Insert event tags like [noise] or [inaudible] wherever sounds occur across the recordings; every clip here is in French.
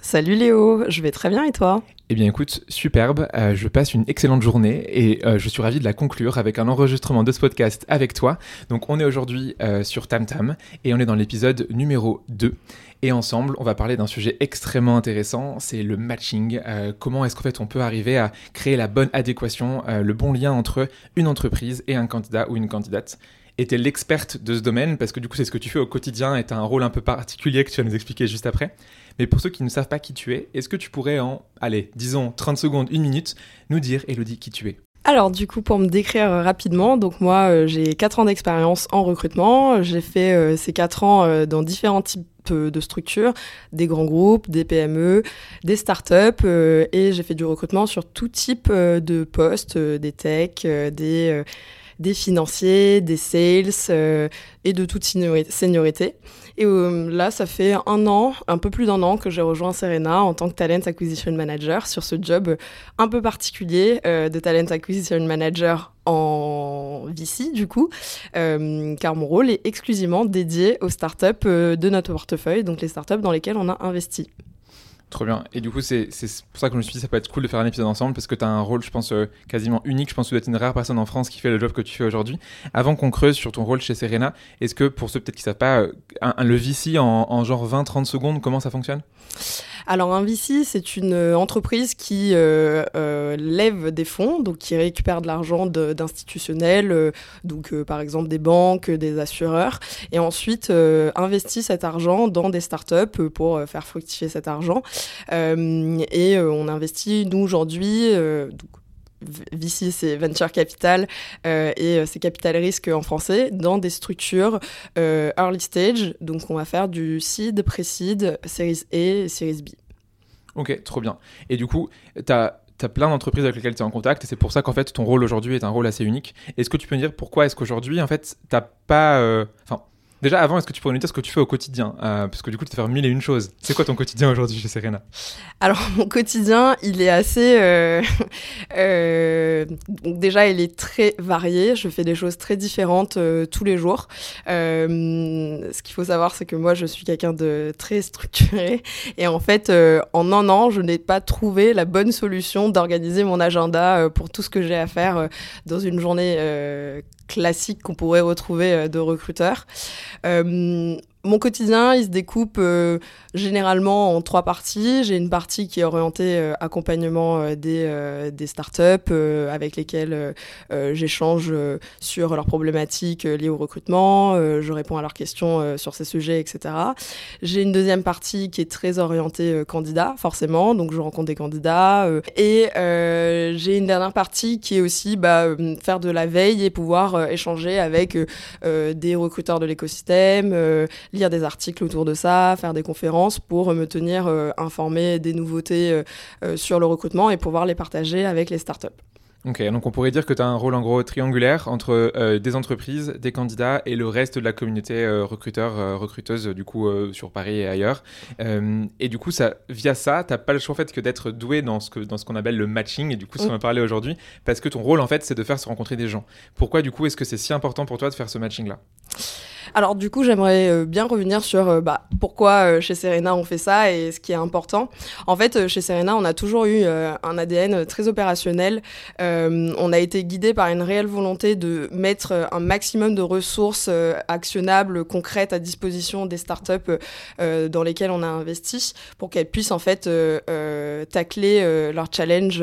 Salut Léo, je vais très bien et toi? Eh bien écoute, superbe, euh, je passe une excellente journée et euh, je suis ravi de la conclure avec un enregistrement de ce podcast avec toi. Donc on est aujourd'hui euh, sur Tam Tam et on est dans l'épisode numéro 2. Et ensemble, on va parler d'un sujet extrêmement intéressant, c'est le matching. comment est-ce qu'en fait on peut arriver à créer la bonne adéquation, le bon lien entre une entreprise et un candidat ou une candidate? Et t'es l'experte de ce domaine parce que du coup c'est ce que tu fais au quotidien et t'as un rôle un peu particulier que tu vas nous expliquer juste après. Mais pour ceux qui ne savent pas qui tu es, est-ce que tu pourrais en, allez, disons 30 secondes, une minute, nous dire, Elodie, qui tu es? Alors du coup pour me décrire rapidement, donc moi euh, j'ai 4 ans d'expérience en recrutement, j'ai fait euh, ces 4 ans euh, dans différents types de structures, des grands groupes, des PME, des startups et j'ai fait du recrutement sur tout type de postes, des techs, des des financiers, des sales euh, et de toute seniorité. Et euh, là, ça fait un an, un peu plus d'un an que j'ai rejoint Serena en tant que Talent Acquisition Manager sur ce job un peu particulier euh, de Talent Acquisition Manager en VC du coup, car mon rôle est exclusivement dédié aux startups de notre portefeuille, donc les startups dans lesquelles on a investi. Trop bien. Et du coup, c'est pour ça que je me suis dit ça peut être cool de faire un épisode ensemble parce que tu as un rôle, je pense, euh, quasiment unique. Je pense que tu es une rare personne en France qui fait le job que tu fais aujourd'hui. Avant qu'on creuse sur ton rôle chez Serena, est-ce que pour ceux peut-être qui ne savent pas, euh, un, le VC en, en genre 20-30 secondes, comment ça fonctionne? Alors un VC, c'est une euh, entreprise qui euh, euh, lève des fonds, donc qui récupère de l'argent d'institutionnels, donc par exemple des banques, des assureurs, et ensuite investit cet argent dans des startups pour faire fructifier cet argent. et on investit, nous aujourd'hui, VC, c'est Venture Capital et c'est Capital Risque en français, dans des structures early stage. Donc, on va faire du seed, pré-seed, Series A et Series B. Ok, trop bien. Et du coup, tu as plein d'entreprises avec lesquelles tu es en contact et c'est pour ça qu'en fait ton rôle aujourd'hui est un rôle assez unique. Est-ce que tu peux me dire pourquoi est-ce qu'aujourd'hui en fait t'as pas, euh, enfin Déjà, avant, est-ce que tu pourrais nous dire ce que tu fais au quotidien euh, Parce que du coup, tu fais mille et une choses. C'est quoi ton quotidien aujourd'hui chez Serena? Alors, [laughs] mon quotidien, il est assez. Euh, [laughs] euh, donc, déjà, il est très varié. Je fais des choses très différentes tous les jours. ce qu'il faut savoir, c'est que moi, je suis quelqu'un de très structuré. Et en fait, en un an, je n'ai pas trouvé la bonne solution d'organiser mon agenda pour tout ce que j'ai à faire dans une journée classique qu'on pourrait retrouver de recruteurs. Euh, mon quotidien, il se découpe euh, généralement en trois parties. J'ai une partie qui est orientée euh, accompagnement euh, des, startups avec lesquelles j'échange sur leurs problématiques liées au recrutement. je réponds à leurs questions sur ces sujets, etc. J'ai une deuxième partie qui est très orientée candidat, forcément. Donc, je rencontre des candidats. et j'ai une dernière partie qui est aussi bah, faire de la veille et pouvoir échanger avec des recruteurs de l'écosystème, lire des articles autour de ça, faire des conférences pour me tenir euh, informé des nouveautés euh, euh, sur le recrutement et pouvoir les partager avec les startups. Ok, donc on pourrait dire que tu as un rôle en gros triangulaire entre des entreprises, des candidats et le reste de la communauté recruteur, recruteuse du coup sur Paris et ailleurs. et du coup, ça, via ça, tu n'as pas le choix en fait que d'être doué dans ce, que, dans ce qu'on appelle le matching et du coup, ce qu'on va parler aujourd'hui, parce que ton rôle en fait, c'est de faire se rencontrer des gens. Pourquoi du coup est-ce que c'est si important pour toi de faire ce matching-là? Alors du coup, j'aimerais euh, bien revenir sur euh, bah, pourquoi euh, chez Serena on fait ça et ce qui est important. En fait, chez Serena, on a toujours eu un ADN très opérationnel. on a été guidé par une réelle volonté de mettre un maximum de ressources actionnables, concrètes à disposition des startups dans lesquelles on a investi pour qu'elles puissent en fait tacler leur challenge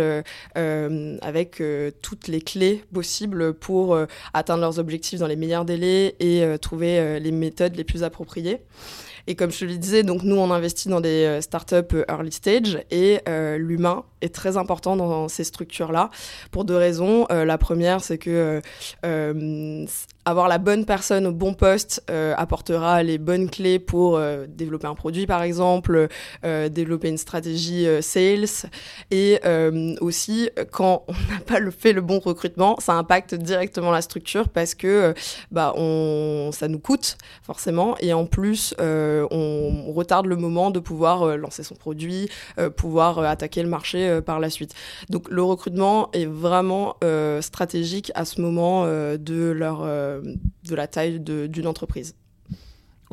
avec toutes les clés possibles pour atteindre leurs objectifs dans les meilleurs délais et trouver euh, les méthodes les plus appropriées. Et comme je te le disais, donc nous, on investit dans des euh, startups euh, early stage et l'humain est très important dans ces structures-là pour deux raisons. la première, c'est que avoir la bonne personne au bon poste euh, apportera les bonnes clés pour euh, développer un produit par exemple, euh, développer une stratégie sales et aussi quand on n'a pas le, fait le bon recrutement, ça impacte directement la structure parce que bah on ça nous coûte forcément et en plus on retarde le moment de pouvoir lancer son produit, pouvoir attaquer le marché par la suite. Donc le recrutement est vraiment stratégique à ce moment de leur euh, de la taille d'une entreprise.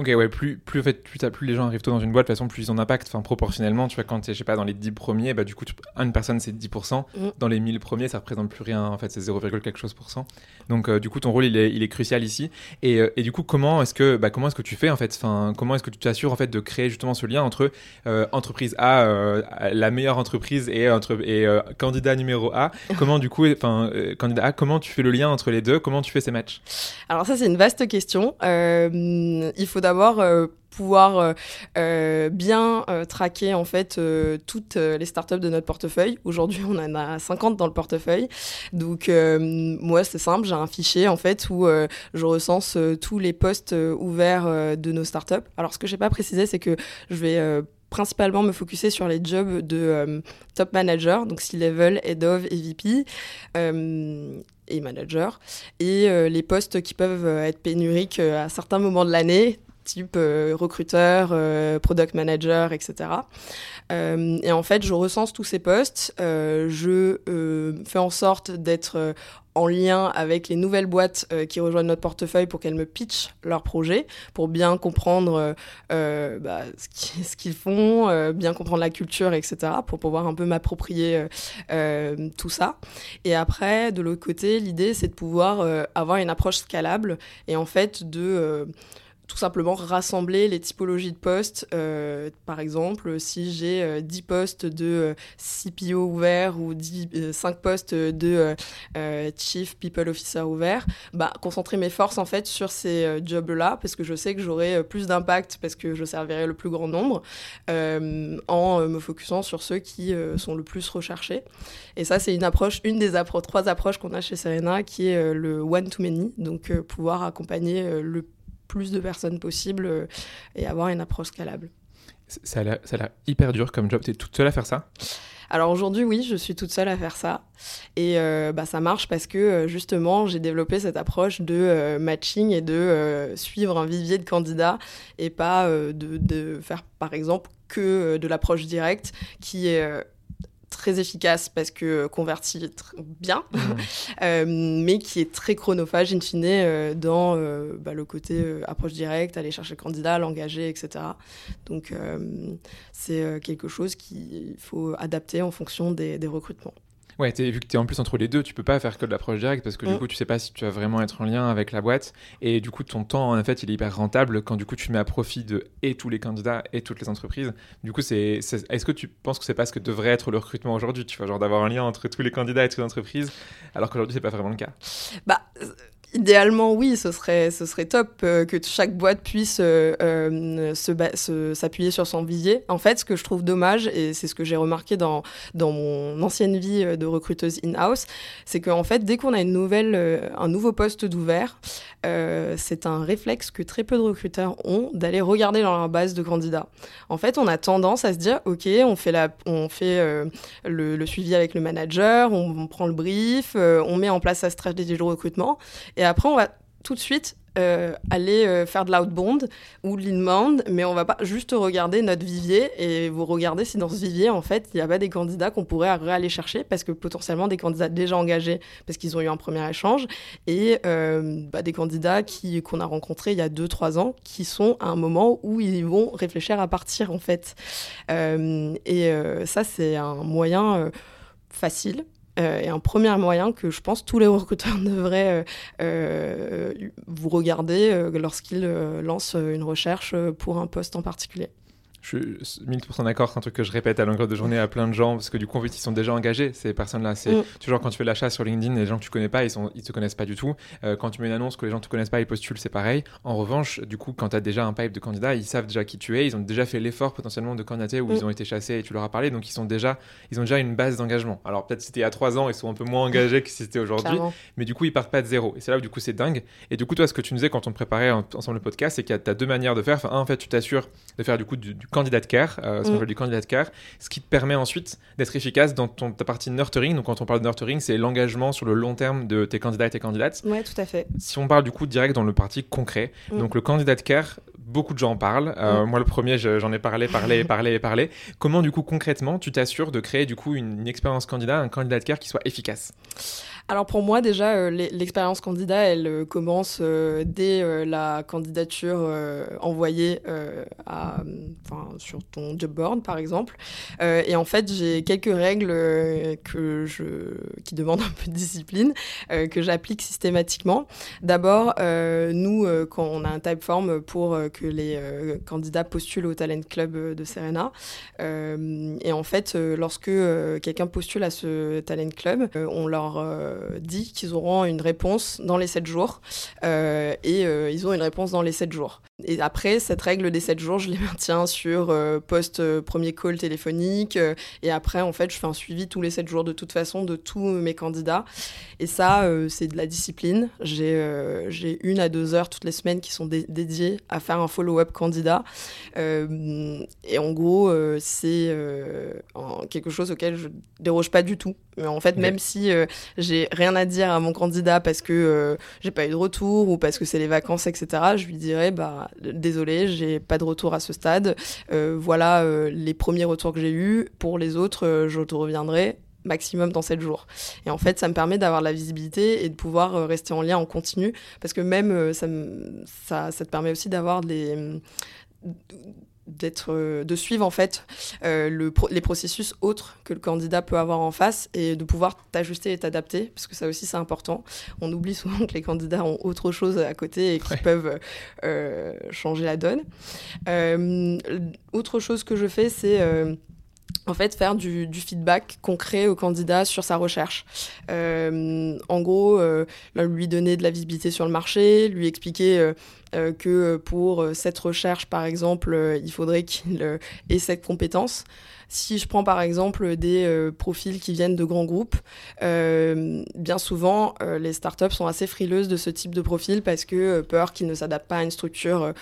Ok, ouais, plus, plus, en fait, plus, plus les gens arrivent tôt dans une boîte, de toute façon, plus ils ont d'impact. Enfin, proportionnellement, tu vois, quand tu es, je sais pas, dans les 10 premiers, bah, du coup, une personne, c'est 10%. Mm. Dans les 1000 premiers, ça représente plus rien. En fait, c'est 0, quelque chose pour cent. Donc, euh, du coup, ton rôle, il est, il est crucial ici. Et, euh, et, du coup, comment est-ce que, bah, comment est-ce que tu fais, en fait? Enfin, Comment est-ce que tu t'assures, en fait, de créer justement ce lien entre euh, entreprise A, la meilleure entreprise, et, entre, et candidat numéro A? [laughs] Comment, du coup, enfin, candidat A, comment tu fais le lien entre les deux? Comment tu fais ces matchs? Alors, ça, c'est une vaste question. il faut d'abord pouvoir euh, euh, bien euh, traquer en fait toutes les startups de notre portefeuille. Aujourd'hui, on en a 50 dans le portefeuille. Donc moi, c'est simple, j'ai un fichier en fait où je recense tous les postes ouverts de nos startups. Alors ce que j'ai pas précisé, c'est que je vais principalement me focuser sur les jobs de top manager, donc C-level, head of et VP. et manager, et les postes qui peuvent être pénuriques à certains moments de l'année, type euh, recruteur, euh, product manager, etc. Euh, et en fait, je recense tous ces postes, je fais en sorte d'être en lien avec les nouvelles boîtes qui rejoignent notre portefeuille pour qu'elles me pitchent leurs projets, pour bien comprendre bah, [laughs] ce qu'ils font, bien comprendre la culture, etc., pour pouvoir un peu m'approprier tout ça. Et après, de l'autre côté, l'idée, c'est de pouvoir avoir une approche scalable et en fait de tout simplement rassembler les typologies de postes. Euh, par exemple, si j'ai 10 euh, postes de euh, CPO ouverts ou 10, 5 postes de Chief People Officer ouverts, bah, concentrer mes forces en fait sur ces jobs-là parce que je sais que j'aurai plus d'impact parce que je servirai le plus grand nombre en me focusant sur ceux qui sont le plus recherchés. Et ça, c'est une approche, une des trois approches qu'on a chez Serena qui est le one-to-many, donc pouvoir accompagner le plus de personnes possible euh, et avoir une approche scalable. Ça a l'air hyper dur comme job. Tu es toute seule à faire ça? Alors aujourd'hui, oui, je suis toute seule à faire ça. Et euh, bah, ça marche parce que euh, justement, j'ai développé cette approche de matching et de suivre un vivier de candidats et pas de, de, faire, par exemple, que de l'approche directe qui est très efficace parce que convertit bien, mmh. [laughs] euh, mais qui est très chronophage in fine euh, dans euh, bah, le côté approche directe, aller chercher le candidat, l'engager, etc. Donc c'est quelque chose qu'il faut adapter en fonction des recrutements. Ouais, vu que tu es en plus entre les deux, tu peux pas faire que de l'approche directe parce que du mm. coup, tu sais pas si tu vas vraiment être en lien avec la boîte. Et du coup, ton temps, en fait, il est hyper rentable quand du coup, tu mets à profit de et tous les candidats et toutes les entreprises. Du coup, c'est, est-ce que tu penses que c'est pas ce que devrait être le recrutement aujourd'hui Tu vois, genre d'avoir un lien entre tous les candidats et toutes les entreprises, alors qu'aujourd'hui, c'est pas vraiment le cas? Bah Idéalement, oui, ce serait, ce serait top euh, que chaque boîte puisse euh, euh, s'appuyer sur son vivier. En fait, ce que je trouve dommage, et c'est ce que j'ai remarqué dans, dans mon ancienne vie de recruteuse in-house, c'est qu'en fait, dès qu'on a une nouvelle, un nouveau poste d'ouvert, c'est un réflexe que très peu de recruteurs ont d'aller regarder dans leur base de candidats. En fait, on a tendance à se dire, OK, on fait, la, on fait le, suivi avec le manager, on, on prend le brief, on met en place sa stratégie de recrutement. Et après, on va tout de suite euh, aller euh, faire de l'outbound ou de l'inbound, mais on va pas juste regarder notre vivier et vous regardez si dans ce vivier, en fait, il n'y a pas des candidats qu'on pourrait aller chercher parce que potentiellement des candidats déjà engagés parce qu'ils ont eu un premier échange et euh, bah, des candidats qui, qu'on a rencontrés il y a 2-3 ans qui sont à un moment où ils vont réfléchir à partir, en fait. et ça, c'est un moyen facile euh, et un premier moyen que je pense tous les recruteurs [laughs] devraient euh, euh, vous regarder lorsqu'ils lancent une recherche pour un poste en particulier. Je suis 1000% d'accord, c'est un truc que je répète à longueur de journée à plein de gens, parce que du coup, en fait, ils sont déjà engagés, ces personnes-là. C'est mm. toujours quand tu fais l'achat sur LinkedIn, les gens que tu connais pas, ils ne ils te connaissent pas du tout. Euh, quand tu mets une annonce que les gens te connaissent pas, ils postulent, c'est pareil. En revanche, du coup, quand tu as déjà un pipe de candidats, ils savent déjà qui tu es, ils ont déjà fait l'effort potentiellement de candidater ou ils mm. ont été chassés et tu leur as parlé, donc ils, sont déjà, ils ont déjà une base d'engagement. Alors peut-être si c'était il y a trois ans, ils sont un peu moins engagés que si c'était aujourd'hui, mais du coup, ils partent pas de zéro. Et c'est là où du coup, c'est dingue. Et du coup, toi, ce que tu nous disais quand on préparait ensemble le podcast, c'est qu'il y a deux manières de faire. Enfin, un, en fait, tu t'assures de faire du coup du, du candidat care euh, ce qu'on mm. du candidat car, ce qui te permet ensuite d'être efficace dans ton, ta partie nurturing. Donc quand on parle de nurturing, c'est l'engagement sur le long terme de tes candidats et tes candidates. Ouais, tout à fait. Si on parle du coup direct dans le parti concret, mm. donc le candidat care, beaucoup de gens en parlent. Euh, mm. Moi, le premier, j'en ai parlé, parlé, [laughs] parlé, parlé. Comment, du coup, concrètement, tu t'assures de créer, du coup, une, une expérience candidat, un candidat care qui soit efficace? Alors pour moi déjà, euh, l'expérience candidat, elle euh, commence euh, dès la candidature envoyée à, sur ton job board par exemple. et en fait, j'ai quelques règles que je, qui demandent [laughs] un peu de discipline que j'applique systématiquement. D'abord, nous, quand on a un typeform pour que les candidats postulent au Talent Club de Serena, et en fait, lorsque quelqu'un postule à ce Talent Club, on leur dit qu'ils auront une réponse dans les 7 jours. Euh, et euh, ils ont une réponse dans les 7 jours. Et après, cette règle des 7 jours, je les [laughs] maintiens sur post premier call téléphonique. et après, en fait, je fais un suivi tous les 7 jours de toute façon de tous mes candidats. Et ça, c'est de la discipline. J'ai une à deux heures toutes les semaines qui sont dédiées à faire un follow-up candidat. et en gros, c'est quelque chose auquel je déroge pas du tout. Mais en fait, même si j'ai rien à dire à mon candidat parce que euh, j'ai pas eu de retour ou parce que c'est les vacances, etc., je lui dirais bah désolé, j'ai pas de retour à ce stade. Euh, voilà euh, les premiers retours que j'ai eus. Pour les autres, je te reviendrai maximum dans 7 jours. Et en fait, ça me permet d'avoir la visibilité et de pouvoir rester en lien en continu parce que même ça, ça, ça te permet aussi d'avoir des d'être euh, de suivre en fait euh, le les processus autres que le candidat peut avoir en face et de pouvoir t'ajuster et t'adapter parce que ça aussi c'est important. On oublie souvent que les candidats ont autre chose à côté et qui peuvent euh, changer la donne. Autre chose que je fais c'est en fait, faire du, feedback concret au candidat sur sa recherche. en gros, lui donner de la visibilité sur le marché, lui expliquer euh, que pour euh, cette recherche, par exemple, euh, il faudrait qu'il ait cette compétence. Si je prends par exemple des profils qui viennent de grands groupes, bien souvent les startups sont assez frileuses de ce type de profil parce que peur qu'ils ne s'adaptent pas à une structure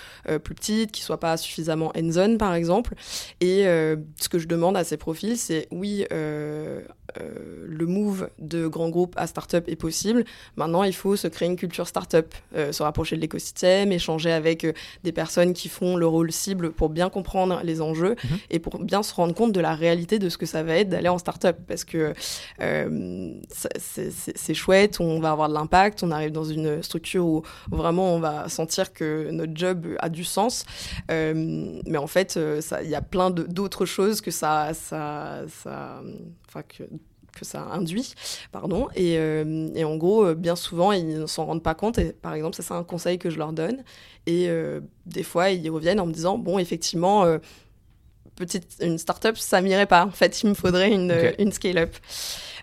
plus petite, qu'ils soient pas suffisamment hands-on par exemple. Et ce que je demande à ces profils, c'est oui, euh, le move de grands groupes à start-up est possible. Maintenant, il faut se créer une culture start-up, euh, se rapprocher de l'écosystème, échanger avec euh, des personnes qui font le rôle cible pour bien comprendre les enjeux mhm. et pour bien se rendre compte de la réalité de ce que ça va être d'aller en start-up. Parce que c'est chouette, on va avoir de l'impact, on arrive dans une structure où vraiment on va sentir que notre job a du sens. mais en fait, il y a plein d'autres choses que ça, ça, ça que ça induit, pardon. Et, euh, en gros, euh, bien souvent, ils ne s'en rendent pas compte. Et par exemple, ça, c'est un conseil que je leur donne. Et euh, des fois, ils reviennent en me disant, bon, effectivement, petite, une start-up, ça m'irait pas. En fait, il me faudrait une, une scale-up.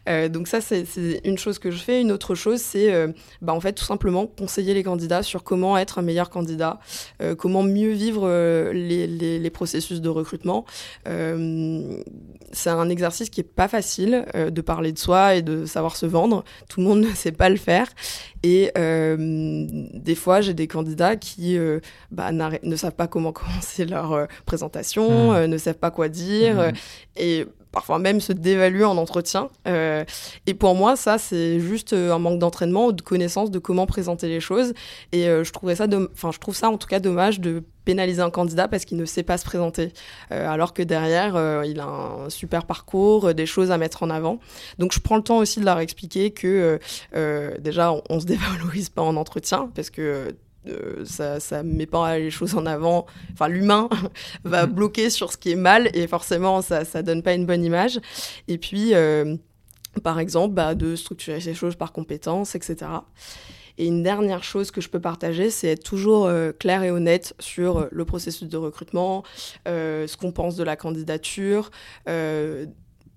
Euh, donc ça, c'est une chose que je fais. Une autre chose, c'est euh, bah, en fait tout simplement conseiller les candidats sur comment être un meilleur candidat, euh, comment mieux vivre les, les, processus de recrutement. c'est un exercice qui est pas facile de parler de soi et de savoir se vendre. Tout le monde [laughs] ne sait pas le faire. Et des fois, j'ai des candidats qui bah, ne savent pas comment [laughs] commencer leur présentation, mmh. ne savent pas quoi dire. Mmh. Et parfois même se dévaluer en entretien. et pour moi, ça, c'est juste un manque d'entraînement ou de connaissance de comment présenter les choses. Et je trouvais ça, enfin, je trouve ça en tout cas dommage de pénaliser un candidat parce qu'il ne sait pas se présenter, euh, alors que derrière, euh, il a un super parcours, euh, des choses à mettre en avant. Donc je prends le temps aussi de leur expliquer que déjà, on, ne se dévalorise pas en entretien, parce que ça, ça met pas les choses en avant. Enfin, l'humain [laughs] va bloquer sur ce qui est mal et forcément, ça, ça donne pas une bonne image. Et puis, par exemple, bah, de structurer ces choses par compétences, etc. Et une dernière chose que je peux partager, c'est être toujours euh, clair et honnête sur euh, le processus de recrutement, euh, ce qu'on pense de la candidature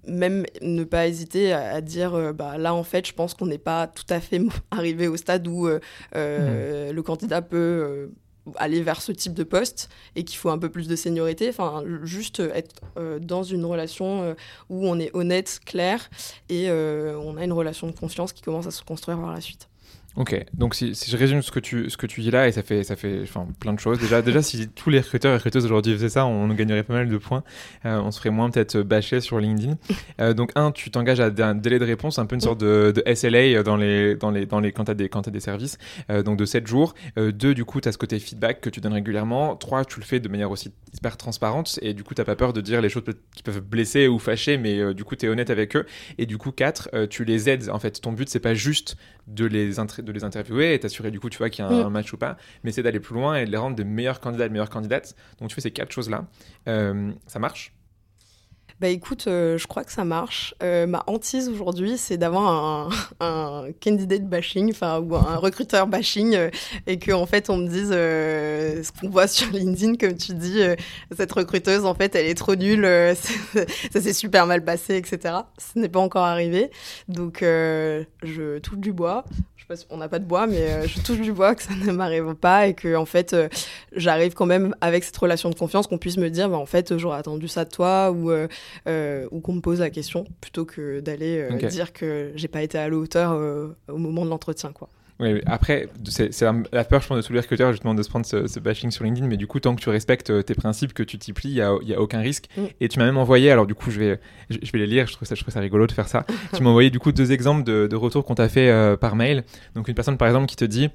même ne pas hésiter à, dire bah, là en fait je pense qu'on n'est pas tout à fait [laughs] arrivé au stade où mmh. le candidat peut aller vers ce type de poste et qu'il faut un peu plus de seniorité enfin juste être dans une relation où on est honnête clair et on a une relation de confiance qui commence à se construire par la suite Ok, donc si, je résume ce que tu, ce que tu dis là, et ça fait, ça fait enfin, plein de choses. Déjà, déjà, si tous les recruteurs et recruteuses aujourd'hui faisaient ça, on, gagnerait pas mal de points. Euh, on se ferait moins peut-être bâcher sur LinkedIn. [laughs] Euh, donc, un, tu t'engages à un délai de réponse, un peu une sorte de, de SLA dans les, dans les, dans les, quand tu as, des, quand as des services, euh, donc de 7 jours. deux, du coup, tu as ce côté feedback que tu donnes régulièrement. Trois, tu le fais de manière aussi hyper transparente, et du coup, tu pas peur de dire les choses qui peuvent blesser ou fâcher, mais du coup, tu es honnête avec eux. Et du coup, quatre, tu les aides. En fait, ton but, c'est pas juste de les, de les interviewer et t'assurer du coup, tu vois, qu'il y a un, mm. match ou pas, mais c'est d'aller plus loin et de les rendre des meilleurs candidats, des meilleures candidates. Donc tu fais ces quatre choses-là. Euh, ça marche bah écoute, euh, je crois que ça marche. Euh, ma hantise aujourd'hui, c'est d'avoir un, [laughs] un, candidate bashing, enfin ou un recruteur bashing, et que en fait on me dise ce qu'on voit [laughs] sur LinkedIn, comme tu dis, cette recruteuse en fait elle est trop nulle, [laughs] ça s'est super mal passé, etc. Ce n'est pas encore arrivé, donc je touche du bois on n'a pas de bois, mais euh, je touche du bois que ça [laughs] ne m'arrive pas et que en fait, euh, j'arrive quand même avec cette relation de confiance qu'on puisse me dire, bah, en fait, j'aurais attendu ça de toi ou, euh, ou qu'on me pose la question plutôt que d'aller dire que j'ai pas été à la hauteur au moment de l'entretien, quoi. Oui, après, c'est la peur, je pense, de tous les recruteurs, justement, de se prendre ce, bashing sur LinkedIn, mais du coup, tant que tu respectes euh, tes principes, que tu t'y plies, il n'y a, y a, aucun risque. Mm. Et tu m'as même envoyé, alors du coup, je vais, je, vais les lire, je trouve, ça, je trouve ça rigolo de faire ça. [laughs] tu m'as envoyé, du coup, deux exemples de, de retours qu'on t'a fait euh, par mail. Donc, une personne, par exemple, qui te dit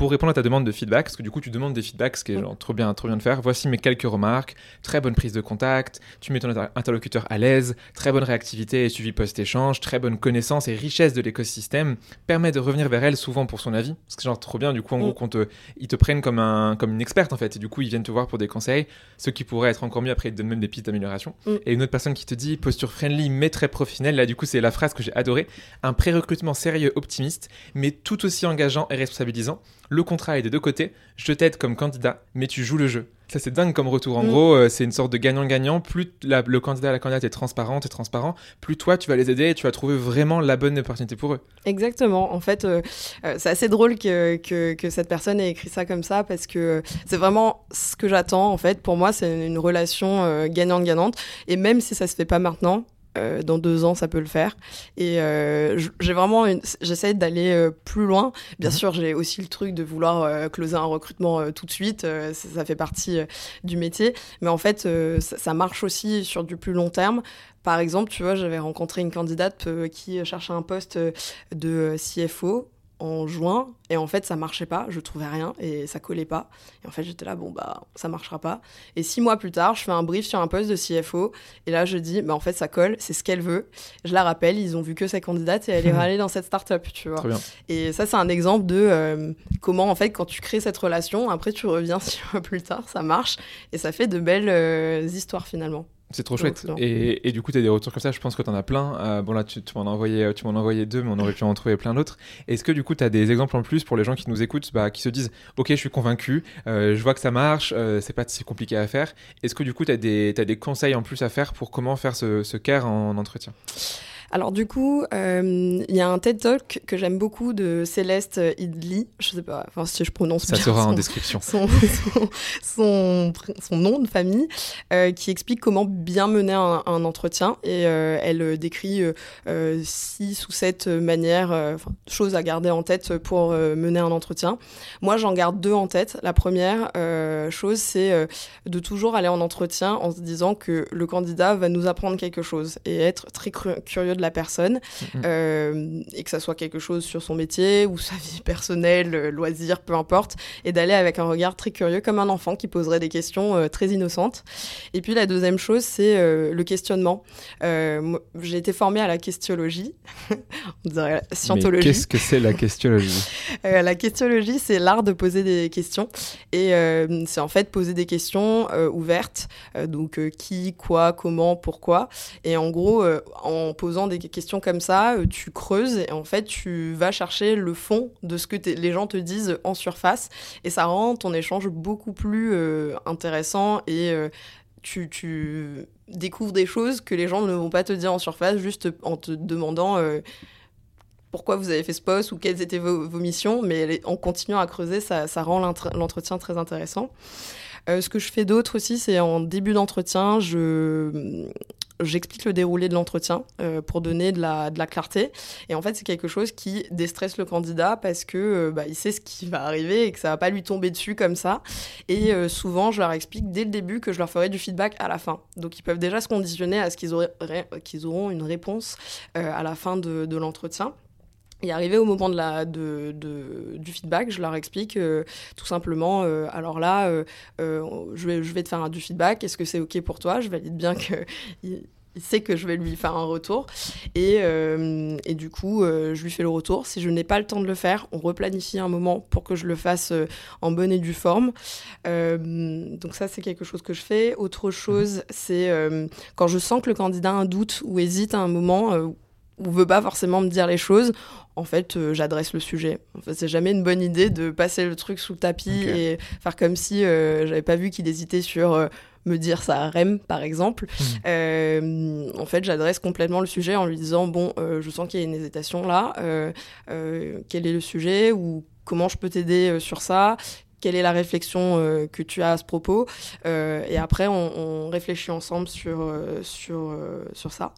pour répondre à ta demande de feedback, parce que du coup tu demandes des feedbacks, ce qui est genre, trop bien, trop bien de faire. Voici mes quelques remarques. Très bonne prise de contact. Tu mets ton interlocuteur à l'aise. Très bonne réactivité et suivi post-échange. Très bonne connaissance et richesse de l'écosystème. Permet de revenir vers elle souvent pour son avis. Parce que genre trop bien du coup en gros mm. qu'on te, ils te prennent comme un, comme une experte en fait. Et du coup ils viennent te voir pour des conseils. Ce qui pourrait être encore mieux après ils te donnent même des pistes d'amélioration. Mm. Et une autre personne qui te dit posture friendly mais très professionnelle. Là du coup c'est la phrase que j'ai adorée. Un pré-recrutement sérieux, optimiste, mais tout aussi engageant et responsabilisant le contrat est des deux côtés, je t'aide comme candidat, mais tu joues le jeu. Ça, c'est dingue comme retour. En mm. gros, euh, c'est une sorte de gagnant-gagnant. Plus le candidat, la candidate est transparente et transparent, plus toi, tu vas les aider et tu vas trouver vraiment la bonne opportunité pour eux. Exactement. En fait, euh, euh, c'est assez drôle que, que, cette personne ait écrit ça comme ça parce que c'est vraiment ce que j'attends. En fait, pour moi, c'est une relation gagnante-gagnante. Et même si ça se fait pas maintenant, euh, dans deux ans, ça peut le faire. Et euh, j'ai vraiment, j'essaie d'aller euh, plus loin. Bien mhm. sûr, j'ai aussi le truc de vouloir closer un recrutement tout de suite. Ça, fait partie du métier. Mais en fait, ça, ça, marche aussi sur du plus long terme. Par exemple, tu vois, j'avais rencontré une candidate qui cherchait un poste de CFO en juin et en fait ça marchait pas, je trouvais rien et ça collait pas. Et en fait j'étais là bon bah ça marchera pas. Et six mois plus tard je fais un brief sur un poste de CFO et là je dis bah en fait ça colle, c'est ce qu'elle veut. Je la rappelle, ils ont vu que sa candidate et elle est [laughs] allée dans cette start-up, tu vois. Et ça c'est un exemple de euh, comment en fait quand tu crées cette relation, après tu reviens [laughs] six mois plus tard, ça marche et ça fait de belles euh, histoires finalement. C'est trop chouette. Et, et, du coup, tu as des retours comme ça, je pense que tu en as plein. Euh, bon, là, tu, m'en as, envoyé, tu m'en as envoyé deux, mais on aurait pu en trouver plein d'autres. Est-ce que du coup, tu as des exemples en plus pour les gens qui nous écoutent, bah, qui se disent Ok, je suis convaincu, euh, je vois que ça marche, euh, c'est pas si compliqué à faire. Est-ce que du coup, tu as, des conseils en plus à faire pour comment faire ce, ce CARE en entretien? Alors du coup, il y a un TED Talk que j'aime beaucoup de Céleste Idli, je sais pas enfin, si je prononce Ça bien sera son, en description. Son, son, son, nom de famille, qui explique comment bien mener un, un entretien. Et elle décrit six ou sept manières, choses à garder en tête pour mener un entretien. Moi, j'en garde deux en tête. La première chose, c'est de toujours aller en entretien en se disant que le candidat va nous apprendre quelque chose et être très curieux de la personne euh, et que ça soit quelque chose sur son métier ou sa vie personnelle, euh, loisir, peu importe, et d'aller avec un regard très curieux comme un enfant qui poserait des questions euh, très innocentes. Et puis la deuxième chose, c'est le questionnement. J'ai été formée à la questiologie, [laughs] on dirait la scientologie. Qu'est-ce que c'est la questiologie [laughs] La questiologie, c'est l'art de poser des questions et c'est en fait poser des questions ouvertes, donc qui, quoi, comment, pourquoi. Et en gros, en posant des questions comme ça, euh, tu creuses et en fait, tu vas chercher le fond de ce que les gens te disent en surface. Et ça rend ton échange beaucoup plus euh, intéressant et tu, découvres des choses que les gens ne vont pas te dire en surface juste en te demandant pourquoi vous avez fait ce poste ou quelles étaient vos, missions, mais en continuant à creuser, ça rend l'entretien très intéressant. ce que je fais d'autre aussi, c'est en début d'entretien, je, j'explique le déroulé de l'entretien euh, pour donner de la, clarté. Et en fait, c'est quelque chose qui déstresse le candidat parce que euh, bah, il sait ce qui va arriver et que ça va pas lui tomber dessus comme ça. Et euh, souvent, je leur explique dès le début que je leur ferai du feedback à la fin. Donc, ils peuvent déjà se conditionner à ce qu'ils auront une réponse à la fin de l'entretien. Et arrivé au moment de la, de, de, du feedback, je leur explique tout simplement, alors là, je, vais, je vais te faire un, du feedback, est-ce que c'est OK pour toi? Je valide bien que [laughs] il sait que je vais lui faire un retour. Et, euh, et du coup, euh, je lui fais le retour. Si je n'ai pas le temps de le faire, on replanifie un moment pour que je le fasse euh, en bonne et due forme. donc ça, c'est quelque chose que je fais. Autre chose, c'est quand je sens que le candidat a un doute ou hésite à un moment ou veut pas forcément me dire les choses, en fait, j'adresse le sujet. En fait, c'est jamais une bonne idée de passer le truc sous le tapis et faire comme si j'avais pas vu qu'il hésitait sur me dire ça à Rem, par exemple. Mmh. Euh, en fait, j'adresse complètement le sujet en lui disant Bon, euh, je sens qu'il y a une hésitation là. Euh, quel est le sujet Ou comment je peux t'aider sur ça? Quelle est la réflexion euh, que tu as à ce propos. Euh, et après on, réfléchit ensemble sur euh, sur sur ça.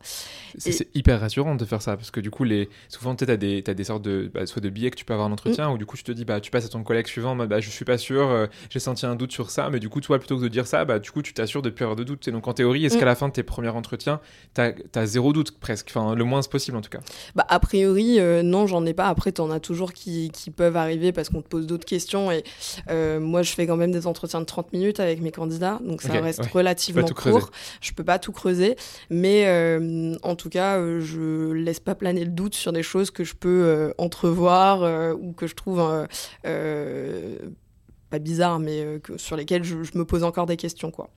C'est hyper rassurant de faire ça parce que du coup les souvent tu as des as des sortes de bah, soit de billets que tu peux avoir en entretien mm. ou du coup je te dis bah tu passes à ton collègue suivant mode bah je suis pas sûr j'ai senti un doute sur ça mais du coup toi plutôt que de dire ça bah du coup tu t'assures de plus avoir de doute. Donc en théorie est-ce mm. qu'à la fin de tes premiers entretiens tu as, zéro doute presque enfin le moins possible en tout cas? Bah a priori non j'en ai pas. Après tu en as toujours qui, qui peuvent arriver parce qu'on te pose d'autres questions. Et euh, moi, je fais quand même des entretiens de 30 minutes avec mes candidats, donc ça reste relativement court. Je peux pas tout creuser, mais euh, en tout cas, euh, je laisse pas planer le doute sur des choses que je peux entrevoir ou que je trouve pas bizarres, mais sur lesquelles je, je, me pose encore des questions, quoi.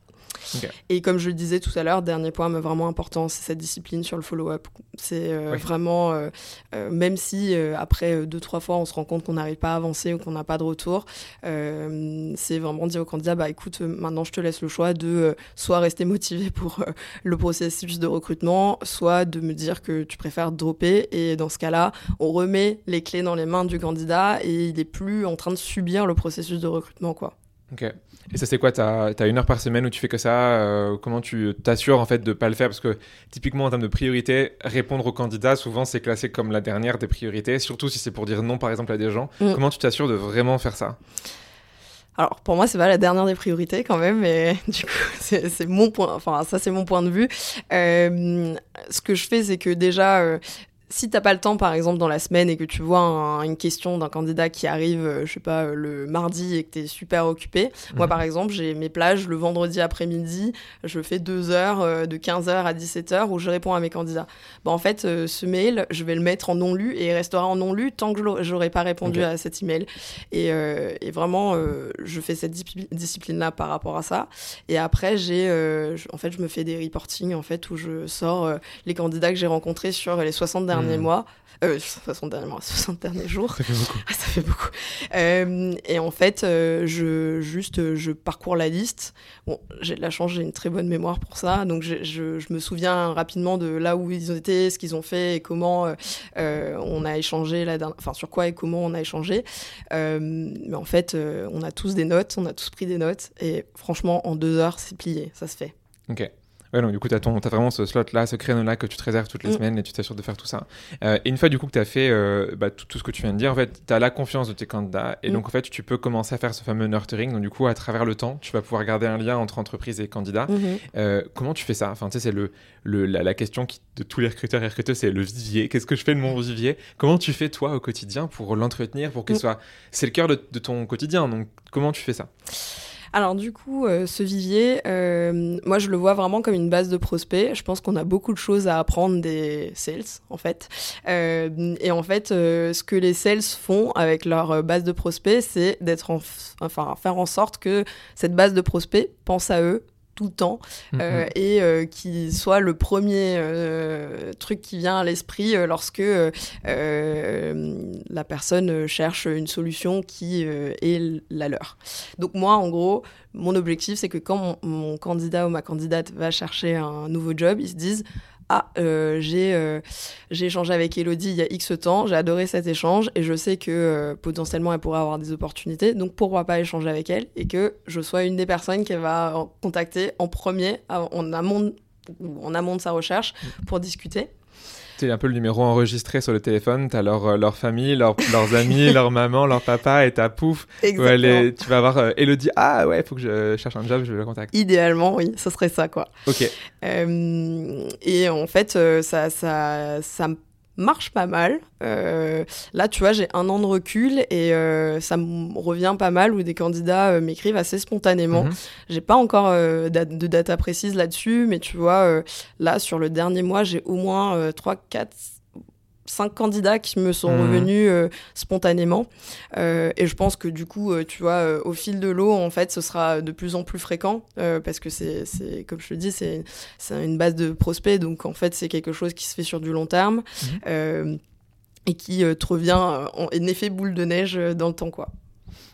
Et comme je le disais tout à l'heure, dernier point mais vraiment important, c'est cette discipline sur le follow-up. C'est euh, vraiment, euh, euh, même si après deux, trois fois on se rend compte qu'on n'arrive pas à avancer ou qu'on n'a pas de retour, c'est vraiment dire au candidat, bah écoute, maintenant je te laisse le choix de soit rester motivé pour le processus de recrutement, soit de me dire que tu préfères dropper. Et dans ce cas-là, on remet les clés dans les mains du candidat et il n'est plus en train de subir le processus de recrutement. quoi. Ok. Et ça, c'est quoi Tu as, une heure par semaine où tu fais que ça euh, Comment tu t'assures en fait de pas le faire? Parce que typiquement, en termes de priorité, répondre aux candidats, souvent, c'est classé comme la dernière des priorités, surtout si c'est pour dire non, par exemple, à des gens. Mm. Comment tu t'assures de vraiment faire ça? Alors pour moi c'est pas la dernière des priorités quand même, mais [laughs] du coup c'est mon point, enfin ça c'est mon point de vue. Euh, ce que je fais c'est que déjà euh, si t'as pas le temps, par exemple, dans la semaine et que tu vois une question d'un candidat qui arrive, euh, je sais pas, euh, le mardi et que t'es super occupé, moi, mhm. par exemple, j'ai mes plages le vendredi après-midi, je fais deux heures, euh, de 15h à 17h, où je réponds à mes candidats. Bon, en fait, ce mail, je vais le mettre en non-lu et il restera en non-lu tant que j'aurai pas répondu à cet email. Et, et vraiment, je fais cette discipline-là par rapport à ça. Et après, j'ai, en fait, je me fais des reportings, en fait, où je sors les candidats que j'ai rencontrés sur les 60 dernières derniers Hmm. mois. Euh, [laughs] 60 derniers mois, [laughs] 60 derniers jours. Ça fait beaucoup. [laughs] Ah, ça fait beaucoup. Euh, et en fait, euh, je juste euh, je parcours la liste. Bon, j'ai de la chance, j'ai une très bonne mémoire pour ça, donc je, je, je me souviens rapidement de là où ils étaient, ce qu'ils ont fait et comment euh, euh, on a échangé la dernière, enfin sur quoi et comment on a échangé. Euh, mais en fait, euh, on a tous des notes, on a tous pris des notes, et franchement, en deux heures, c'est plié, ça se fait. Ok. Ouais, donc du coup, tu as, vraiment ce slot-là, ce créneau-là que tu te réserves toutes les Mm. semaines et tu t'assures de faire tout ça. Euh, et une fois du coup que tu as fait euh, bah, tout, tout ce que tu viens de dire, en fait, tu as la confiance de tes candidats et Mm. donc en fait, tu peux commencer à faire ce fameux nurturing. Donc du coup, à travers le temps, tu vas pouvoir garder un lien entre entreprise et candidat. Euh, comment tu fais ça? Enfin, tu sais, c'est le, le, la, la question qui, de tous les recruteurs et recruteuses, c'est le vivier. Qu'est-ce que je fais de mon vivier? Comment tu fais toi au quotidien pour l'entretenir, pour qu'il Mm. soit... C'est le cœur de, de ton quotidien, donc comment tu fais ça? Alors du coup, euh, ce vivier, euh, moi je le vois vraiment comme une base de prospects. Je pense qu'on a beaucoup de choses à apprendre des sales, en fait. Euh, et en fait, euh, ce que les sales font avec leur euh, base de prospects, c'est d'être, en enfin, faire en sorte que cette base de prospects pense à eux tout le temps euh, Mhm. et euh, qui soit le premier euh, truc qui vient à l'esprit euh, lorsque euh, euh, la personne euh, cherche une solution qui euh, est la leur. Donc moi, en gros, mon objectif, c'est que quand mon, mon candidat ou ma candidate va chercher un nouveau job, ils se disent ah, euh, j'ai euh, j'ai échangé avec Elodie il y a X temps, j'ai adoré cet échange et je sais que euh, potentiellement elle pourrait avoir des opportunités, donc pourquoi pas échanger avec elle et que je sois une des personnes qu'elle va contacter en premier, en en amont, en amont de sa recherche pour discuter. C'est un peu le numéro enregistré sur le téléphone, tu as leur, euh, leur famille, leur- leurs amis, leur maman, leur papa, et t'as pouf, ouais, les- tu vas avoir euh, Elodie, ah ouais, il faut que je cherche un job, je vais le contacter. Idéalement, oui, ce serait ça, quoi. Ok, Euh, et en fait, euh, ça, ça, ça marche pas mal. Euh, là, tu vois, j'ai un an de recul et euh, ça me revient pas mal où des candidats euh, m'écrivent assez spontanément. Mhm. J'ai pas encore euh, de data précise là-dessus, mais tu vois, euh, là, sur le dernier mois, j'ai au moins euh, 3, 4, 5 candidats qui me sont Mhm. revenus euh, spontanément. Euh, et je pense que du coup, euh, tu vois, au fil de l'eau, en fait, ce sera de plus en plus fréquent parce que c'est, c'est, comme je te dis, c'est, c'est une base de prospects. Donc, en fait, c'est quelque chose qui se fait sur du long terme euh, et qui te revient en en effet boule de neige dans le temps, quoi.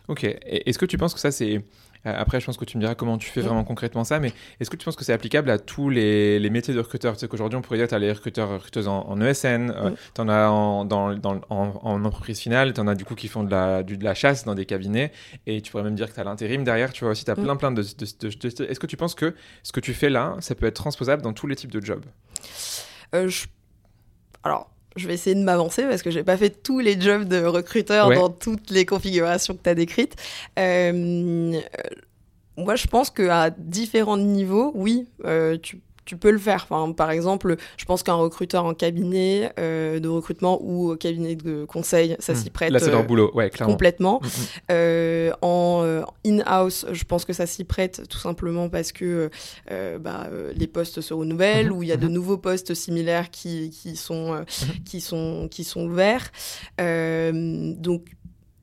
ok. Est-ce que tu penses que ça, c'est... euh, Après, je pense que tu me diras comment tu fais vraiment concrètement ça, mais est-ce que tu penses que c'est applicable à tous les, les métiers de recruteurs Tu sais qu'aujourd'hui, on pourrait dire que tu as les recruteurs, recruteuses en, en ESN, euh, Mm. tu en as en, dans, dans- en, en entreprise finale, tu en as du coup qui font de la, du- de la chasse dans des cabinets, et tu pourrais même dire que tu as l'intérim derrière, tu vois aussi, tu as Mm. plein plein de... de- de- de- Est-ce que tu penses que ce que tu fais là, ça peut être transposable dans tous les types de jobs? Euh, je- Alors, je vais essayer de m'avancer parce que j'ai pas fait tous les jobs de recruteur Ouais. dans toutes les configurations que tu as décrites. Euh, euh, moi, je pense qu'à différents niveaux, oui, euh, tu, tu peux le faire. Enfin, par exemple, je pense qu'un recruteur en cabinet euh, de recrutement ou au cabinet de conseil, ça s'y Hmm. prête Là, c'est leur euh, boulot, ouais, clairement. complètement. Mm, mm. Euh, en in-house, je pense que ça s'y prête tout simplement parce que euh, bah, les postes se renouvellent Mhm, ou il y a de mhm. nouveaux postes similaires qui, qui, sont, euh, qui, sont, qui sont ouverts. Donc,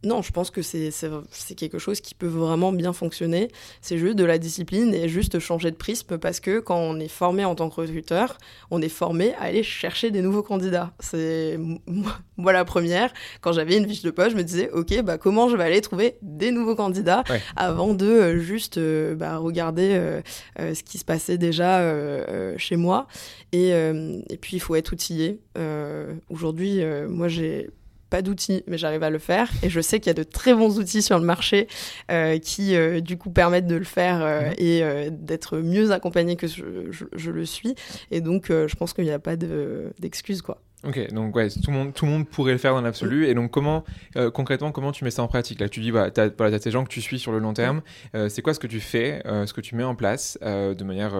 non, je pense que c'est quelque chose qui peut vraiment bien fonctionner. C'est juste de la discipline et juste changer de prisme parce que quand on est formé en tant que recruteur, on est formé à aller chercher des nouveaux candidats. C'est [laughs] moi, la première. Quand j'avais une fiche de poste, je me disais, ok, bah comment je vais aller trouver des nouveaux candidats Ouais. avant de euh, juste euh, bah, regarder euh, ce qui se passait déjà chez moi. Et, et puis il faut être outillé. Aujourd'hui, moi j'ai pas d'outils, mais j'arrive à le faire. Et je sais qu'il y a de très bons outils sur le marché euh, qui, euh, du coup, permettent de le faire euh, Mhm. et d'être mieux accompagné que je, je- je le suis. Et donc, je pense qu'il n'y a pas de- d'excuses, quoi. Ok, donc ouais, tout le monde, tout le monde pourrait le faire dans l'absolu. Et donc comment, euh, concrètement, comment tu mets ça en pratique? Là, tu dis, voilà, t'as ces gens que tu suis sur le long terme. Euh, c'est quoi ce que tu fais, euh, ce que tu mets en place de manière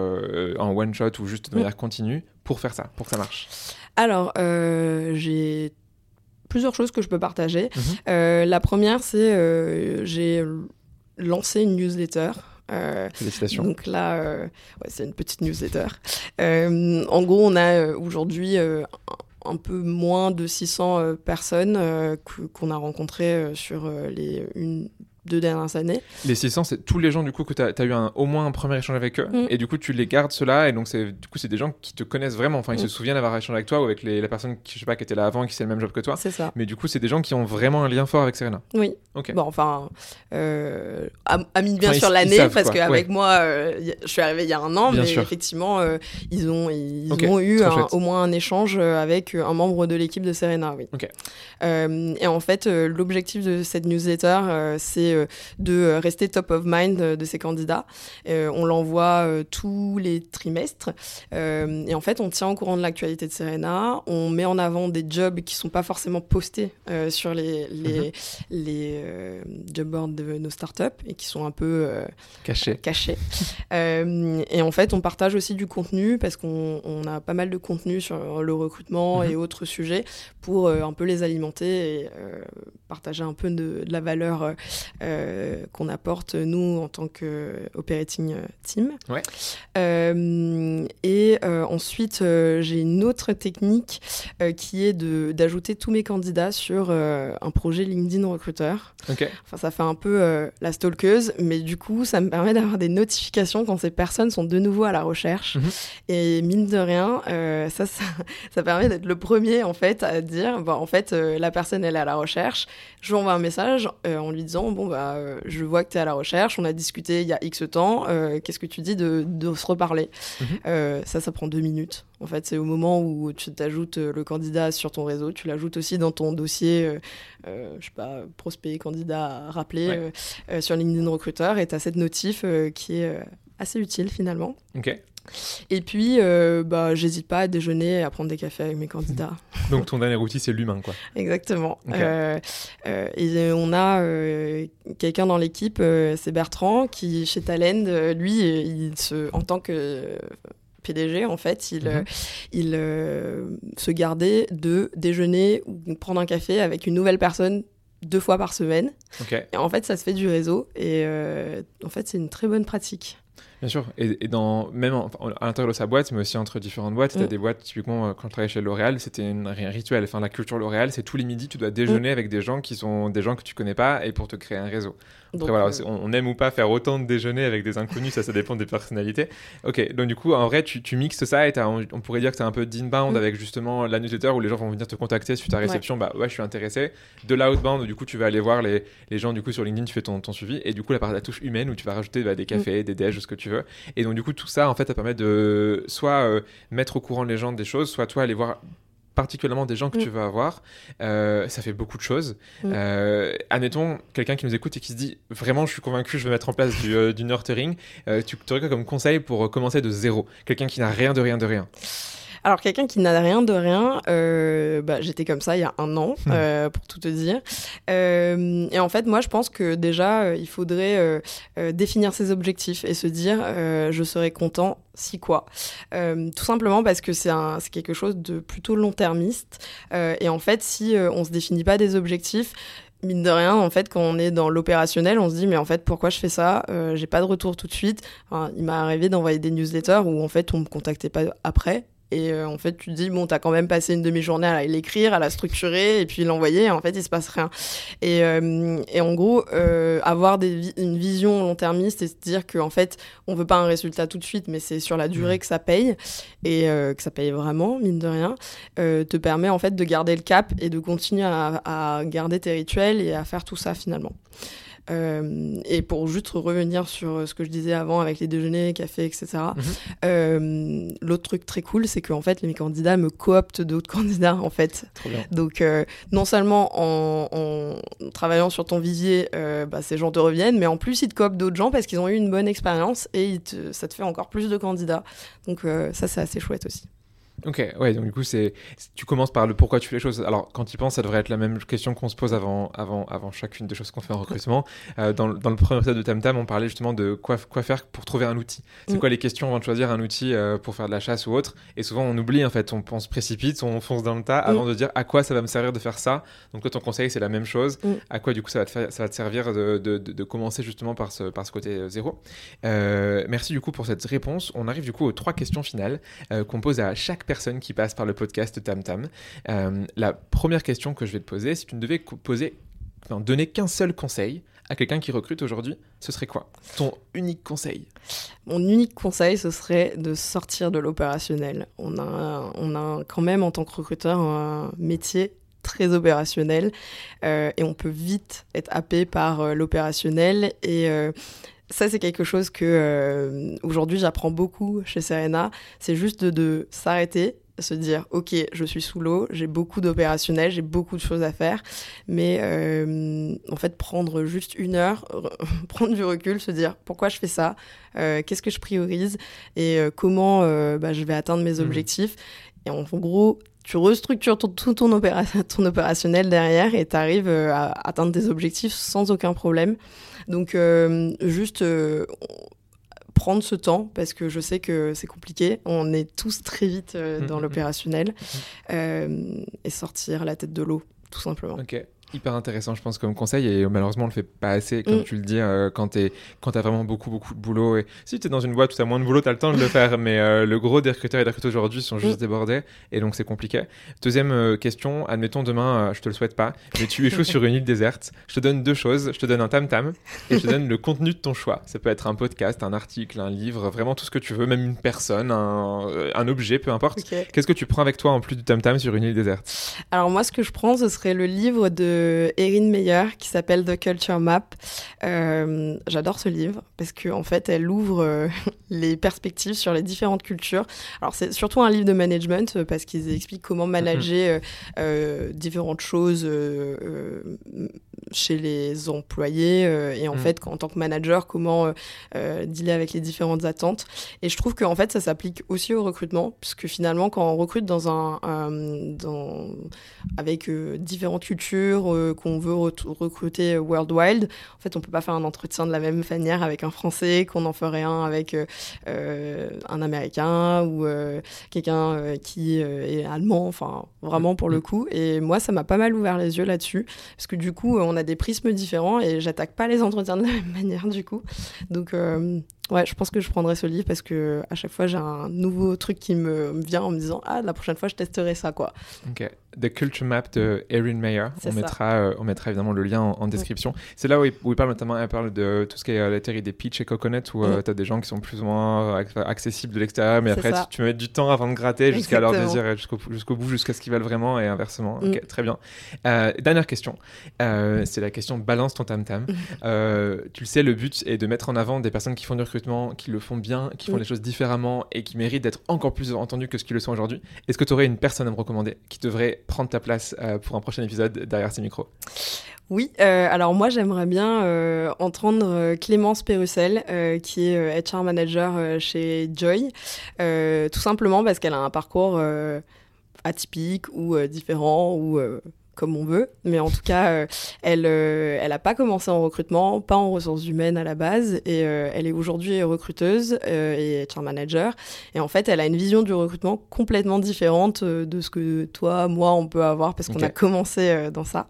en one shot ou juste de Mm. manière continue pour faire ça, pour que ça marche? Alors, j'ai plusieurs choses que je peux partager. Mhm. Euh, la première, c'est euh, j'ai lancé une newsletter. Euh, Félicitations. Donc là, euh, ouais, c'est une petite newsletter. En gros, on a aujourd'hui un peu moins de 600 euh, personnes qu'on a rencontrées sur les une, deux dernières années. Les 600, c'est tous les gens du coup que tu as, eu un, au moins un premier échange avec eux Mm. et du coup tu les gardes ceux-là et donc c'est du coup c'est des gens qui te connaissent vraiment. Enfin, ils Mm. se souviennent d'avoir échangé avec toi ou avec les, la personne qui je sais pas qui était là avant et qui fait le même job que toi. C'est ça. Mais du coup, c'est des gens qui ont vraiment un lien fort avec Serena. Oui. Ok. Bon, enfin, euh, am- amis bien Enfin, sûr l'année, parce qu'avec Ouais. moi, euh, je suis arrivée il y a un an, Bien mais sûr. effectivement, euh, ils ont, ils ont eu un- au moins un échange euh, avec un membre de l'équipe de Serena, oui. Ok. Et en fait, l'objectif de cette newsletter, euh, c'est euh, de euh, rester top of mind euh, de ces candidats. On l'envoie tous les trimestres. Et en fait, on tient au courant de l'actualité de Serena. On met en avant des jobs qui sont pas forcément postés sur les, les, Mhm. les job boards de nos startups et qui sont un peu Caché. cachés. [laughs] Euh, et en fait, on partage aussi du contenu parce qu'on on a pas mal de contenu sur le recrutement Mhm. et autres sujets pour euh, un peu les alimenter et euh, partager un peu de, de la valeur euh, euh, qu'on apporte nous en tant que operating team. Ouais. Euh, et euh, ensuite, euh, j'ai une autre technique euh, qui est d'ajouter tous mes candidats sur euh, un projet LinkedIn recruteur. Ok. Enfin, ça fait un peu euh, la stalkeuse, mais du coup, ça me permet d'avoir des notifications quand ces personnes sont de nouveau à la recherche. Mhm. Et mine de rien, euh, ça, ça, [laughs] ça permet d'être le premier, en fait, à dire, bon, en fait, euh, la personne, elle est à la recherche. Je lui envoie un message euh, en lui disant, bon, bah, euh, je vois que tu es à la recherche, on a discuté il y a X temps, euh, qu'est-ce que tu dis de, de se reparler Mhm. Euh, Ça, ça prend deux minutes. En fait, c'est au moment où tu t'ajoutes le candidat sur ton réseau, tu l'ajoutes aussi dans ton dossier, euh, je sais pas, prospect, candidat à rappeler Ouais. sur LinkedIn Recruteur, et tu as cette notif qui est assez utile finalement. Ok. Et puis, euh, bah, j'hésite pas à déjeuner et à prendre des cafés avec mes candidats. [laughs] Donc ton dernier outil, c'est l'humain, quoi. Exactement. Euh, euh, et on a quelqu'un dans l'équipe, c'est Bertrand, qui chez Talend, lui, il se, en tant que PDG, en fait, il, Mhm. il se gardait de déjeuner ou prendre un café avec une nouvelle personne deux fois par semaine. Ok. Et en fait, ça se fait du réseau. Et euh, en fait, c'est une très bonne pratique. Bien sûr. Et, et dans, même en- à l'intérieur de sa boîte, mais aussi entre différentes boîtes, tu as Mm. des boîtes, typiquement, euh, quand je travaillais chez L'Oréal, c'était un rituel. Enfin, la culture L'Oréal, c'est tous les midis, tu dois déjeuner avec des gens qui sont des gens que tu connais pas et pour te créer un réseau. Après, Donc, voilà, euh, on, on aime ou pas faire autant de déjeuners avec des inconnus, ça, ça dépend des personnalités. Ok, donc du coup, en vrai, tu, tu mixes ça et on, on pourrait dire que c'est un peu d'inbound Mm. avec justement la newsletter où les gens vont venir te contacter suite à réception. Bah ouais, je suis intéressé. De l'outbound, où du coup, tu vas aller voir les, les gens du coup sur LinkedIn, tu fais ton, ton suivi. Et du coup, la, part- la touche humaine où tu vas rajouter bah, des cafés, des déj, ce que tu veux. Et donc, du coup, tout ça, en fait, ça permet de soit euh, mettre au courant les gens des choses, soit toi aller voir particulièrement des gens que Mm. tu veux avoir. Euh, ça fait beaucoup de choses. Mm. Euh, admettons, quelqu'un qui nous écoute et qui se dit vraiment, je suis convaincu, je veux mettre en place du, euh, du nurturing. Tu aurais quoi comme conseil pour commencer de zéro? Quelqu'un qui n'a rien de rien de rien? Alors, quelqu'un qui n'a rien de rien, euh, bah, j'étais comme ça il y a un an, Hmm. euh, pour tout te dire. Euh, et en fait, moi, je pense que déjà, euh, il faudrait euh, euh, définir ses objectifs et se dire, euh, je serai content si quoi. Euh, tout simplement parce que c'est un- c'est quelque chose de plutôt long-termiste. Euh, et en fait, si on se définit pas des objectifs, mine de rien, en fait, quand on est dans l'opérationnel, on se dit, mais en fait, pourquoi je fais ça? Euh, J'ai pas de retour tout de suite. Enfin, il m'est arrivé d'envoyer des newsletters où, en fait, on me contactait pas après. Et euh, en fait, tu te dis, bon, t'as quand même passé une demi-journée à l'écrire, à la structurer, et puis l'envoyer, et en fait, il se passe rien. Et, euh, et en gros, euh, avoir des vi- une vision long-termiste et se dire qu'en fait, on veut pas un résultat tout de suite, mais c'est sur la durée que ça paye, et que ça paye vraiment, mine de rien, te permet en fait de garder le cap et de continuer à, à garder tes rituels et à faire tout ça finalement. Euh, et pour juste revenir sur ce que je disais avant avec les déjeuners, cafés, etc. Mhm. euh, L'autre truc très cool, c'est qu'en fait, les candidats me cooptent d'autres [laughs] candidats, en fait. Donc, euh, non seulement en, en travaillant sur ton vivier, euh, bah, ces gens te reviennent, mais en plus, ils te cooptent d'autres gens parce qu'ils ont eu une bonne expérience et te- ça te fait encore plus de candidats. Donc, euh, ça, c'est assez chouette aussi. Ok, ouais, donc du coup, c'est, tu commences par le pourquoi tu fais les choses. Alors, quand tu penses, ça devrait être la même question qu'on se pose avant, avant, avant chacune des choses qu'on fait en recrutement. Euh, dans, le- dans le premier épisode de Tam Tam, on parlait justement de quoi, quoi faire pour trouver un outil. C'est Mm. quoi les questions avant de choisir un outil euh, pour faire de la chasse ou autre? Et souvent, on oublie, en fait, on, on se précipite, on fonce dans le tas avant de dire à quoi ça va me servir de faire ça? Donc, toi, ton conseil, c'est la même chose. Mm. À quoi, du coup, ça va te, faire- ça va te servir de, de, de- de commencer justement par ce, par ce côté euh, zéro? Euh, merci, du coup, pour cette réponse. On arrive, du coup, aux trois questions finales qu'on pose à chaque personne qui passe par le podcast Tam Tam. Euh, la première question que je vais te poser, si tu ne devais poser, donner qu'un seul conseil à quelqu'un qui recrute aujourd'hui, ce serait quoi? Ton unique conseil? Mon unique conseil, ce serait de sortir de l'opérationnel. On a, on a quand même en tant que recruteur un métier très opérationnel euh, et on peut vite être happé par euh, l'opérationnel et ça, c'est quelque chose que aujourd'hui j'apprends beaucoup chez Serena. C'est juste de, de s'arrêter, se dire ok je suis sous l'eau j'ai beaucoup d'opérationnel j'ai beaucoup de choses à faire mais euh, en fait prendre juste une heure [laughs] prendre du recul se dire pourquoi je fais ça euh, qu'est-ce que je priorise et euh, comment bah, je vais atteindre mes mmh. objectifs et en, gros tu restructures tout, ton, ton, [laughs] ton, opérationnel derrière et tu arrives à atteindre tes objectifs sans aucun problème donc juste prendre ce temps parce que je sais que c'est compliqué. On est tous très vite euh, dans mmh, mmh, mmh. l'opérationnel euh, et sortir la tête de l'eau, tout simplement. Ok hyper intéressant, je pense, comme conseil. Et malheureusement, on le fait pas assez, comme mm. tu le dis, euh, quand tu as vraiment beaucoup, beaucoup de boulot. Et si tu es dans une boîte où tu as moins de boulot, tu as le temps de le [laughs] faire. Mais euh, le gros des recruteurs et des recruteurs aujourd'hui sont juste mm. débordés. Et donc, c'est compliqué. Deuxième euh, question, admettons demain, je te le souhaite pas, mais tu échoues sur une île déserte. Je te donne deux choses. Je te donne un tam-tam et je te donne le contenu de ton choix. Ça peut être un podcast, un article, un livre, vraiment tout ce que tu veux, même une personne, un, un objet, peu importe. Qu'est-ce que tu prends avec toi en plus du tam-tam sur une île déserte? Alors, moi, ce que je prends, ce serait le livre de Erin Meyer qui s'appelle The Culture Map. Euh, j'adore ce livre parce qu'en en fait, elle ouvre euh, [laughs] les perspectives sur les différentes cultures. Alors, c'est surtout un livre de management euh, parce qu'ils expliquent comment manager différentes choses chez les employés et en mm. fait, en tant que manager, comment dealer avec les différentes attentes. Et je trouve qu'en fait, ça s'applique aussi au recrutement puisque finalement, quand on recrute dans un, dans, avec différentes cultures, qu'on veut recruter World en fait, on peut pas faire un entretien de la même manière avec un Français qu'on en ferait un avec euh, euh, un Américain ou euh, quelqu'un qui est allemand. Enfin, vraiment pour le mm. coup. Et moi, ça m'a pas mal ouvert les yeux là-dessus, parce que du coup, on a des prismes différents et j'attaque pas les entretiens de la même manière du coup. Donc Ouais, je pense que je prendrai ce livre parce que à chaque fois j'ai un nouveau truc qui me vient en me disant ah la prochaine fois je testerai ça quoi. Ok. The Culture Map de Erin Meyer. On mettra, euh, on mettra évidemment le lien en, description. C'est là où il, où il, parle notamment elle parle de tout ce qui est euh, la théorie des pitch et coconut où euh, tu as des gens qui sont plus ou moins accessibles de l'extérieur, mais après tu, tu, mets du temps avant de gratter jusqu'à leur désir jusqu'au jusqu'au bout, jusqu'à ce qu'ils veulent vraiment et inversement. Mm. très bien. dernière question. c'est la question balance ton tam tam. tu le sais, le but est de mettre en avant des personnes qui font du recrutement, qui le font bien, qui font les choses différemment et qui méritent d'être encore plus entendus que ce qu'ils le sont aujourd'hui. Est-ce que tu aurais une personne à me recommander qui devrait prendre ta place euh, pour un prochain épisode derrière ces micros. Oui, euh, alors moi j'aimerais bien euh, entendre Clémence Pérussel, qui est HR manager chez Joy, tout simplement parce qu'elle a un parcours atypique ou différent ou comme on veut. Mais en tout cas, euh, elle euh, elle n'a pas commencé en recrutement, pas en ressources humaines à la base, et euh, elle est aujourd'hui recruteuse et HR manager. Et en fait, elle a une vision du recrutement complètement différente de ce que toi, moi, on peut avoir parce qu'on a commencé dans ça.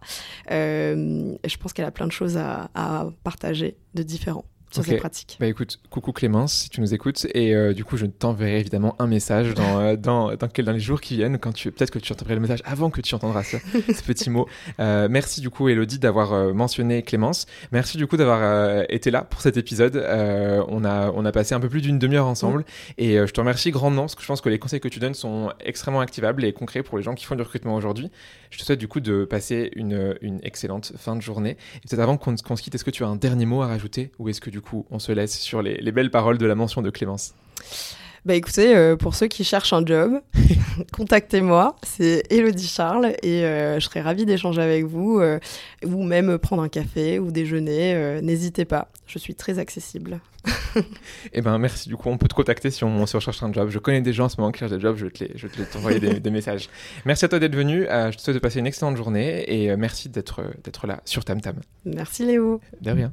je pense qu'elle a plein de choses à, à partager de différents okay. pratique. Bah écoute, coucou Clémence, si tu nous écoutes, et euh, du coup je t'enverrai évidemment un message dans, euh, [laughs] dans, dans, dans, les jours qui viennent, quand tu peut-être que tu entendras le message avant que tu entendras ce, ce petit mot. [laughs] Euh, merci du coup Elodie d'avoir mentionné Clémence. Merci du coup d'avoir été là pour cet épisode. on a on a passé un peu plus d'une demi-heure ensemble, et je te remercie grandement parce que je pense que les conseils que tu donnes sont extrêmement activables et concrets pour les gens qui font du recrutement aujourd'hui. Je te souhaite du coup de passer une, une excellente fin de journée. Et peut-être avant qu'on se quitte, est-ce que tu as un dernier mot à rajouter ou est-ce que du du coup, on se laisse sur les, belles paroles de la mention de Clémence. Bah écoutez, euh, pour ceux qui cherchent un job, [laughs] contactez-moi, c'est Elodie Charles et euh, je serai ravie d'échanger avec vous euh, ou même prendre un café ou déjeuner. N'hésitez pas, je suis très accessible. [laughs] eh ben merci, du coup on peut te contacter si on, recherche un job. Je connais des gens en ce moment qui cherchent des jobs, je vais te, les, je vais t'envoyer des, [laughs] des, messages. Merci à toi d'être venu, je te souhaite de passer une excellente journée et merci d'être là sur Tam Tam. Merci Léo. De rien.